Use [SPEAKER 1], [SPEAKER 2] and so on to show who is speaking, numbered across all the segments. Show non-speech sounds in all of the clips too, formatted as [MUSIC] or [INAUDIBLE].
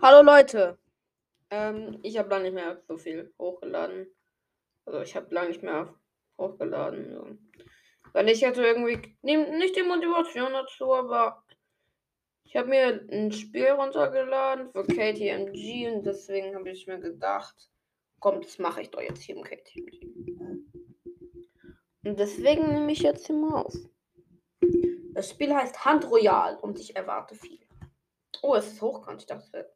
[SPEAKER 1] Hallo Leute. Ähm, ich habe lange nicht mehr so viel hochgeladen. Also ich habe lange nicht mehr hochgeladen. So. Weil ich hatte irgendwie nicht die Motivation dazu, aber ich habe mir ein Spiel runtergeladen für KTMG und deswegen habe ich mir gedacht, komm, das mache ich doch jetzt hier im KTMG. Und deswegen nehme ich jetzt hier mal auf. Das Spiel heißt Hand Royal und ich erwarte viel. Oh, es ist hochkant. Ich dachte,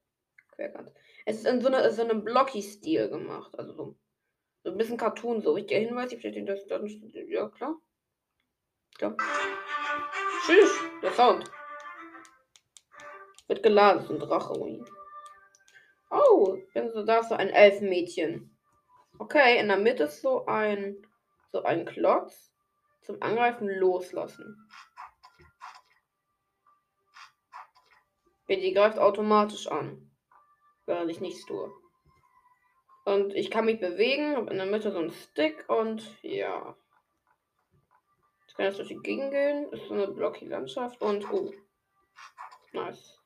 [SPEAKER 1] querkant. Es ist in so, eine, so einem Blocky-Stil gemacht. Also so, so ein bisschen Cartoon, so richtiger Hinweis. Ich verstehe das dann. Ja, klar. Klar. Tschüss, der Sound. Wird geladen, ist ein Drache. Oh, da ist so ein Elfenmädchen. Okay, in der Mitte ist so ein, so ein Klotz zum Angreifen loslassen. Die greift automatisch an während ich nichts tue. Und ich kann mich bewegen, habe in der Mitte so einen Stick und ja. Ich kann jetzt durch die Gegend gehen. Ist so eine blocky Landschaft und oh. Nice.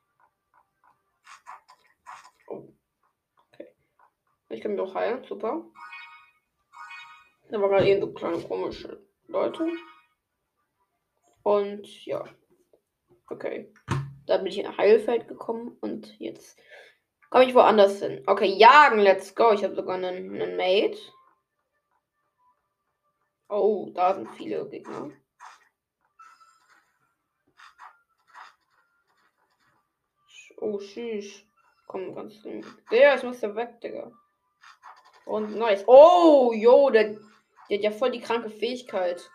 [SPEAKER 1] Oh. Okay. Ich kann mich auch heilen, super. Da war gerade eben so kleine komische Leute. Und ja. Okay. Da bin ich in ein Heilfeld gekommen und jetzt Komme ich woanders hin? Okay, jagen, let's go. Ich habe sogar einen, einen Mate. Oh, da sind viele Gegner. Oh, tschüss. Komm, ganz drin. Der, ich muss ja weg, Digga. Und nice. Oh, jo, der, der hat ja voll die kranke Fähigkeit.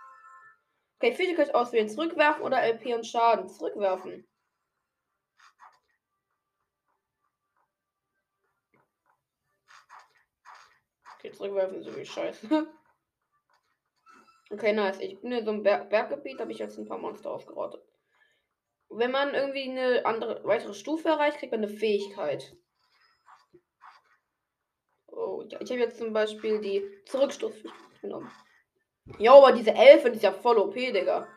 [SPEAKER 1] Okay, Fähigkeit auswählen. Zurückwerfen oder LP und Schaden. Zurückwerfen. Okay, zurückwerfen so wie scheiße. [LAUGHS] Okay, nice. Ich bin in so einem Ber Berggebiet, habe ich jetzt ein paar Monster ausgerottet. Wenn man irgendwie eine andere weitere Stufe erreicht, kriegt man eine Fähigkeit. Oh. Ich habe jetzt zum Beispiel die Zurückstoß genommen. Ja, aber diese Elfen ist ja voll OP, Digga.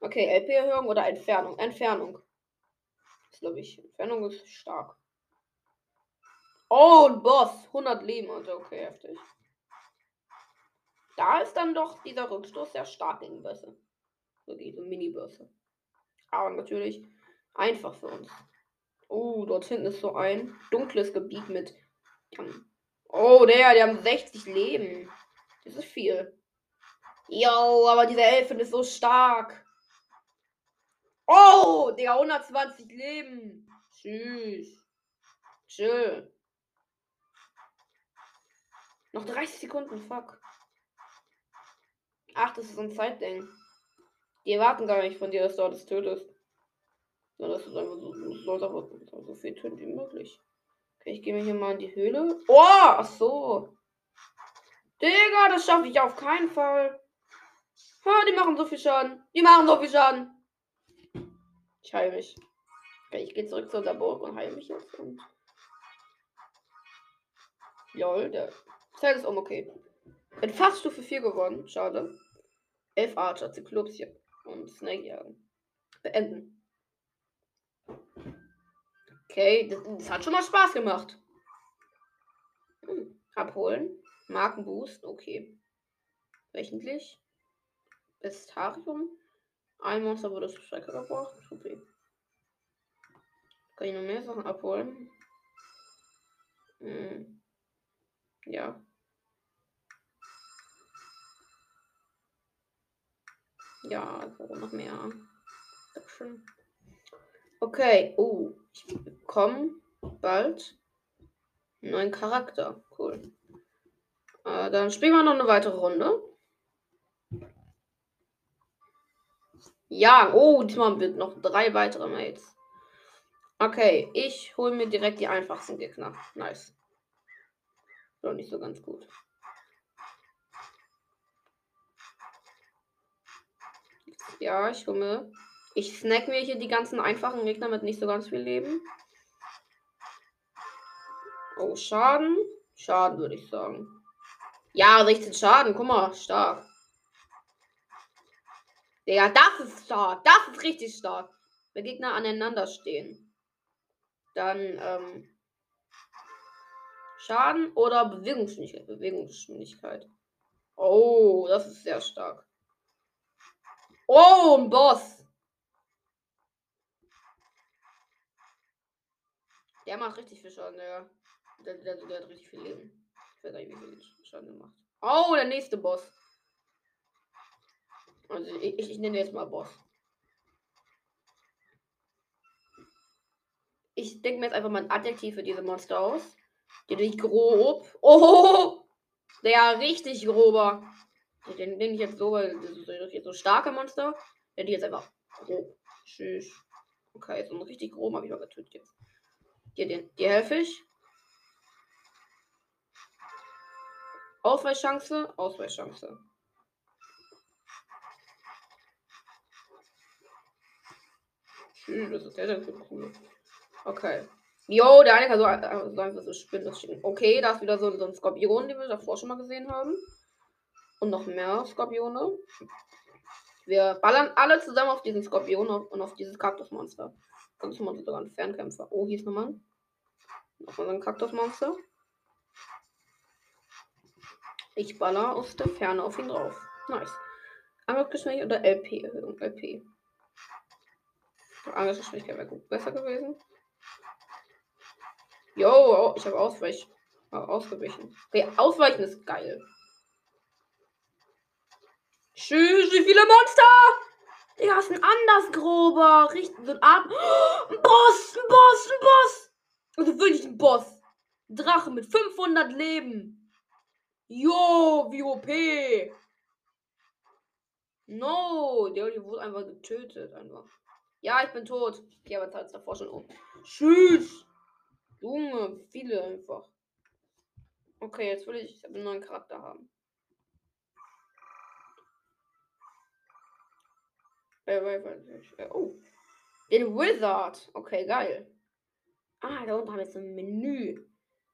[SPEAKER 1] Okay, LP-Erhöhung oder Entfernung? Entfernung. Das glaube ich. Entfernung ist stark. Oh, ein Boss. 100 Leben. Also, okay, heftig. Da ist dann doch dieser Rückstoß sehr stark gegen. So diese Mini-Bösse. Aber natürlich einfach für uns. Oh, dort hinten ist so ein dunkles Gebiet mit. Oh, der, die haben 60 Leben. Das ist viel. Jo, aber diese Elfen ist so stark. Oh, der 120 Leben. Tschüss. Chill. Noch 30 Sekunden, fuck. Ach, das ist ein Zeitding. Die erwarten gar nicht von dir, dass du alles tötest. Sondern dass du einfach so, sollst aber so viel töten wie möglich. Okay, ich gehe mir hier mal in die Höhle. Oh, ach so. Digga, das schaffe ich auf keinen Fall. Ha, die machen so viel Schaden. Die machen so viel Schaden. Ich heile mich. Okay, ich gehe zurück zu der Burg und heile mich jetzt. Und... Lol, der Zeit ist um, okay. Bin fast Stufe 4 geworden. Schade. 11 Archer, Zyklopsia und Snake jagen. Beenden. Okay, das, das, hat schon mal Spaß gemacht. Hm. Abholen. Markenboost, okay. Wöchentlich. Bestarium. Ein Monster wurde zur Strecke gebracht. Okay. Kann ich noch mehr Sachen abholen? Hm. Ja. Ja, warum noch mehr? Dankeschön. Okay, oh, ich bekomme bald einen neuen Charakter. Cool. Äh, dann spielen wir noch eine weitere Runde. Ja, oh, diesmal wird noch drei weitere Mates. Okay, ich hole mir direkt die einfachsten Gegner. Nice. Doch nicht so ganz gut. Ja, ich komme. Ich snack mir hier die ganzen einfachen Gegner mit nicht so ganz viel Leben. Oh, Schaden. Schaden, würde ich sagen. Ja, 16 Schaden. Guck mal, stark. Ja, das ist stark. Das ist richtig stark. Wenn Gegner aneinander stehen. Dann, ähm, Schaden oder Bewegungsgeschwindigkeit? Bewegungsgeschwindigkeit. Oh, das ist sehr stark. Oh, ein Boss. Der macht richtig viel Schaden, der. Der, der, der hat richtig viel Leben. Ich weiß nicht, wie viel Schaden macht. Oh, der nächste Boss. Also ich, ich nenne jetzt mal Boss. Ich denke mir jetzt einfach mal ein Adjektiv für diese Monster aus. Die grob. Oh! Der richtig grober. Den nenne ich jetzt so, weil das ist jetzt so starke Monster. Der die jetzt einfach grob. Tschüss. Okay, so ein richtig grob habe ich mal getötet jetzt. Hier, den, die helfe ich. Ausweichchance, Ausweichchance. Tschüss, das ist denn so cool. Okay. Jo, der eine kann so, äh, so einfach so Spinnen. Okay, da ist wieder so, so ein Skorpion, den wir davor schon mal gesehen haben. Und noch mehr Skorpione. Wir ballern alle zusammen auf diesen Skorpion und auf dieses Kaktusmonster. Kaktusmonster sogar ein Fernkämpfer. Oh, hier ist nochmal. Nochmal so ein Kaktusmonster. Ich baller aus der Ferne auf ihn drauf. Nice. Angriffsgeschwindigkeit oder LP-Erhöhung? LP. Angriffsgeschwindigkeit wäre gut besser gewesen. Jo, oh, ich habe Ausweich. ausgewichen. Okay, Ausweichen ist geil. Tschüss, wie viele Monster! Digga, ist ein anders grober. Richtig, so ein Art. Ein Boss, ein Boss, ein Boss. Also wirklich ein Boss. Drache mit 500 Leben. Jo, wie OP. No, der wurde einfach getötet. Einfach. Ja, ich bin tot. Okay, aber hat davor schon um. Tschüss. Junge, viele einfach. Okay, jetzt will ich einen neuen Charakter haben. Oh. Den Wizard. Okay, geil. Ah, da unten haben wir jetzt ein Menü.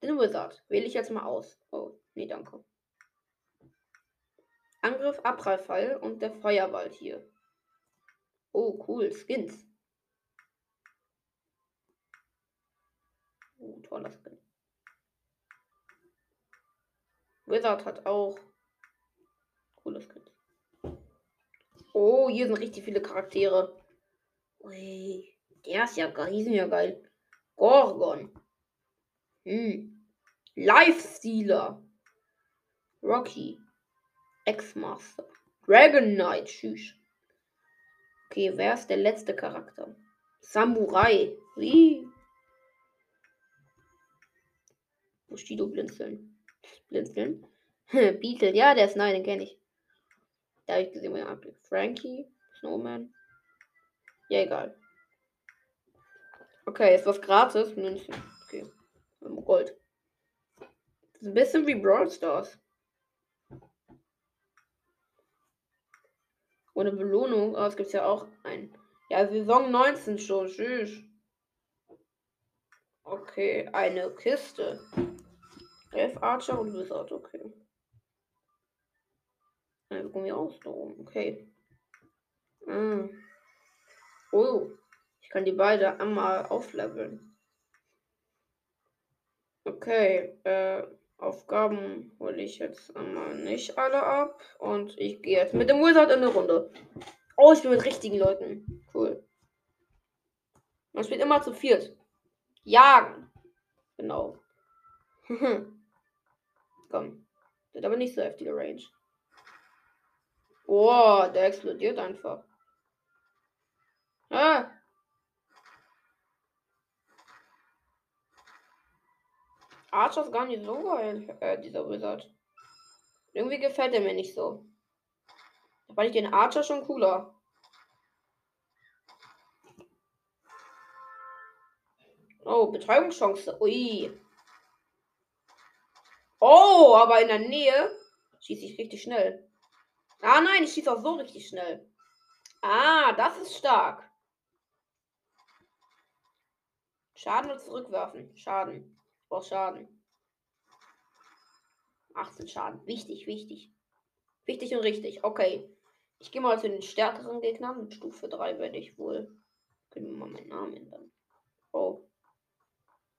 [SPEAKER 1] Den Wizard. Wähle ich jetzt mal aus. Oh, nee, danke. Angriff, Abprallfall und der Feuerwald hier. Oh, cool. Skins. Oh, toller Skin. Wizard hat auch coole Skins. Oh, hier sind richtig viele Charaktere. Ui, der ist ja geil. Die sind ja geil. Gorgon. Hm. Lifestealer. Rocky. X-Master. Dragon Knight. Tschüss. Okay, wer ist der letzte Charakter? Samurai. Wie? Bushido blinzeln. Blinzeln. [LAUGHS] Beetle, ja, der ist nein, den kenne ich. Da habe ich gesehen, mein Anblick. Frankie, Snowman. Ja, egal. Okay, ist was gratis. Münzen. Okay. Gold. Das ist ein bisschen wie Brawl Stars. Ohne Belohnung. Aber es gibt ja auch ein. Ja, Saison 19 schon. Tschüss. Okay, eine Kiste. Elf Archer und Wizard, okay. Da oben. Okay. Ah. Oh. Ich kann die beide einmal aufleveln. Okay. Äh, Aufgaben hole ich jetzt einmal nicht alle ab. Und ich gehe jetzt mit dem Wizard in eine Runde. Oh, ich bin mit richtigen Leuten. Cool. Man spielt immer zu viert. Jagen. Genau. [LAUGHS] Komm. Der hat aber nicht so heftige Range. Oh, der explodiert einfach. Ah. Archer ist gar nicht so geil, äh, dieser Wizard. Irgendwie gefällt er mir nicht so. Da fand ich den Archer schon cooler. Oh, Betäubungschance. Ui. Oh, aber in der Nähe schieße ich richtig schnell. Ah nein, ich schieße auch so richtig schnell. Ah, das ist stark. Schaden und zurückwerfen. Schaden. Ich Schaden. 18 Schaden. Wichtig, wichtig. Wichtig und richtig. Okay. Ich gehe mal zu den stärkeren Gegnern. Mit Stufe 3 werde ich wohl. Können wir mal meinen Namen ändern. Oh.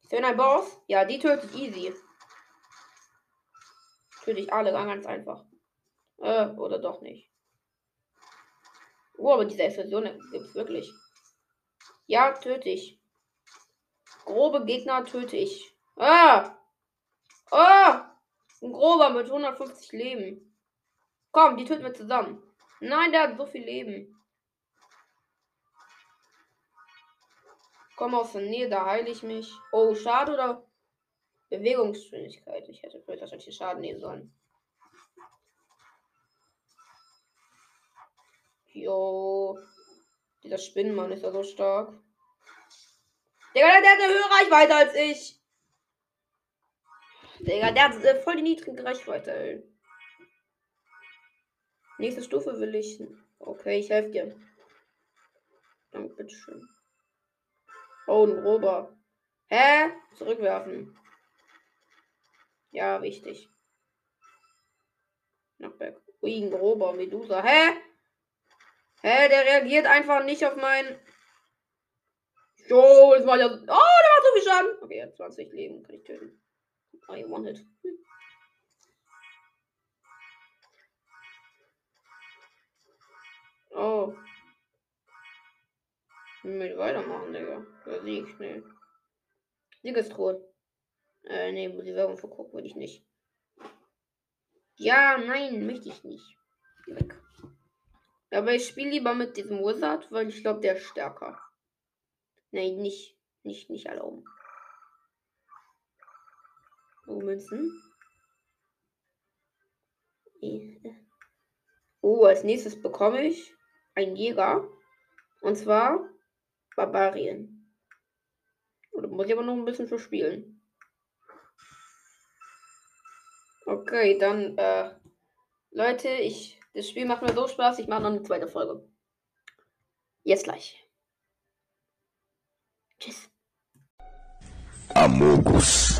[SPEAKER 1] Ist denn ein Boss? Ja, die tötet easy. Töte ich alle ganz einfach. Äh, oder doch nicht. Oh, aber diese Explosion gibt es wirklich. Ja, töte ich. Grobe Gegner töte ich. Ah! Ah! Ein grober mit 150 Leben. Komm, die töten wir zusammen. Nein, der hat so viel Leben. Komm aus der Nähe, da heile ich mich. Oh, schade oder Bewegungsgeschwindigkeit. Ich hätte vielleicht wahrscheinlich Schaden nehmen sollen. Jo. Dieser Spinnenmann ist ja so stark. Digga, der hat eine höhere Reichweite als ich. Digga, der hat äh, voll die niedrige Reichweite, ey. Nächste Stufe will ich. Okay, ich helfe dir. Danke, bitteschön. Oh, ein Rober. Hä? Zurückwerfen. Ja, wichtig. Knockback. Ui, ein grober Medusa. Hä? Hä, der reagiert einfach nicht auf mein. Jo, jetzt war ja. Oh, der macht so viel Schaden. Okay, er hat 20 Leben. Kann ich töten. I want it. Hm. Oh. Mit weitermachen, Digga. Sieg, ne. Siegestruhe. Äh, ne, die Werbung vergucken würde ich nicht. Ja, nein, möchte ich nicht. Weg. Aber ich spiele lieber mit diesem Wizard, weil ich glaube, der ist stärker. Nein, nicht. Nicht, nicht erlauben. Oh, Münzen. Oh, als nächstes bekomme ich einen Jäger. Und zwar Barbarien. Oder muss ich aber noch ein bisschen verspielen. Okay, dann, äh, Leute, ich, das Spiel macht mir so Spaß, ich mache noch eine zweite Folge. Jetzt gleich. Tschüss. Amogus.